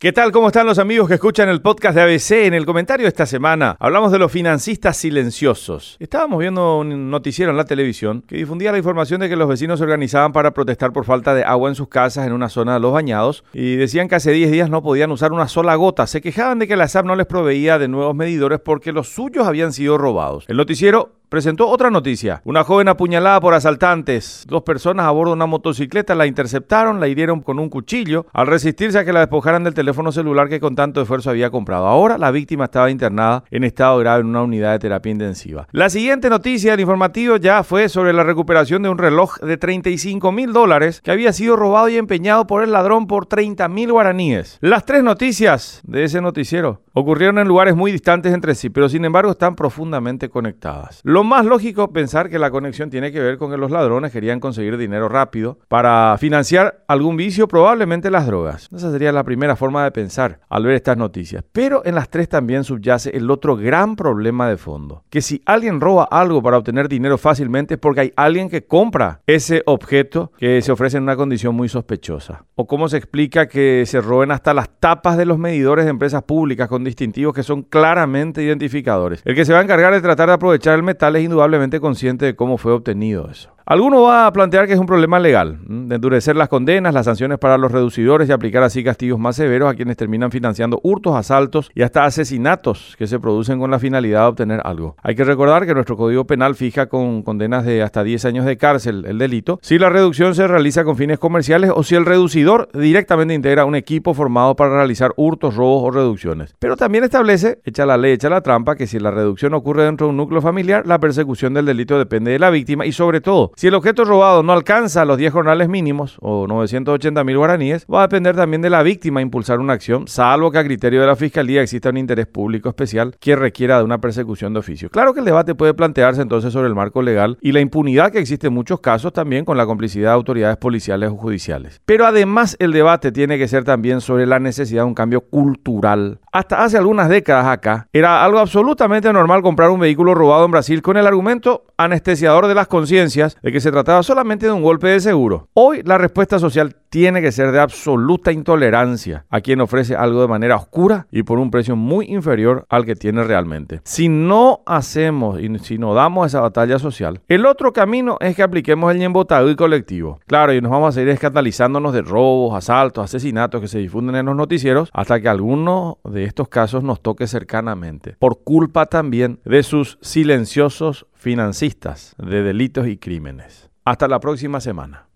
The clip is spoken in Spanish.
¿Qué tal? ¿Cómo están los amigos que escuchan el podcast de ABC? En el comentario de esta semana hablamos de los financistas silenciosos. Estábamos viendo un noticiero en la televisión que difundía la información de que los vecinos se organizaban para protestar por falta de agua en sus casas en una zona de los bañados y decían que hace 10 días no podían usar una sola gota. Se quejaban de que la SAP no les proveía de nuevos medidores porque los suyos habían sido robados. El noticiero presentó otra noticia. Una joven apuñalada por asaltantes. Dos personas a bordo de una motocicleta la interceptaron, la hirieron con un cuchillo al resistirse a que la despojaran del teléfono celular que con tanto esfuerzo había comprado. Ahora la víctima estaba internada en estado grave en una unidad de terapia intensiva. La siguiente noticia del informativo ya fue sobre la recuperación de un reloj de 35 mil dólares que había sido robado y empeñado por el ladrón por 30 mil guaraníes. Las tres noticias de ese noticiero ocurrieron en lugares muy distantes entre sí, pero sin embargo están profundamente conectadas. Más lógico pensar que la conexión tiene que ver con que los ladrones querían conseguir dinero rápido para financiar algún vicio, probablemente las drogas. Esa sería la primera forma de pensar al ver estas noticias. Pero en las tres también subyace el otro gran problema de fondo, que si alguien roba algo para obtener dinero fácilmente es porque hay alguien que compra ese objeto que se ofrece en una condición muy sospechosa. O cómo se explica que se roben hasta las tapas de los medidores de empresas públicas con distintivos que son claramente identificadores. El que se va a encargar de tratar de aprovechar el metal es indudablemente consciente de cómo fue obtenido eso. Alguno va a plantear que es un problema legal, de endurecer las condenas, las sanciones para los reducidores y aplicar así castigos más severos a quienes terminan financiando hurtos, asaltos y hasta asesinatos que se producen con la finalidad de obtener algo. Hay que recordar que nuestro Código Penal fija con condenas de hasta 10 años de cárcel el delito si la reducción se realiza con fines comerciales o si el reducidor directamente integra un equipo formado para realizar hurtos, robos o reducciones. Pero también establece, echa la ley, echa la trampa, que si la reducción ocurre dentro de un núcleo familiar, la persecución del delito depende de la víctima y sobre todo si el objeto robado no alcanza los 10 jornales mínimos o 980 mil guaraníes, va a depender también de la víctima impulsar una acción, salvo que a criterio de la Fiscalía exista un interés público especial que requiera de una persecución de oficio. Claro que el debate puede plantearse entonces sobre el marco legal y la impunidad que existe en muchos casos también con la complicidad de autoridades policiales o judiciales. Pero además el debate tiene que ser también sobre la necesidad de un cambio cultural. Hasta hace algunas décadas acá era algo absolutamente normal comprar un vehículo robado en Brasil con el argumento anestesiador de las conciencias de que se trataba solamente de un golpe de seguro. Hoy la respuesta social tiene que ser de absoluta intolerancia a quien ofrece algo de manera oscura y por un precio muy inferior al que tiene realmente. Si no hacemos y si no damos esa batalla social, el otro camino es que apliquemos el y colectivo. Claro, y nos vamos a seguir escandalizándonos de robos, asaltos, asesinatos que se difunden en los noticieros hasta que alguno de estos casos nos toque cercanamente, por culpa también de sus silenciosos financistas de delitos y crímenes. Hasta la próxima semana.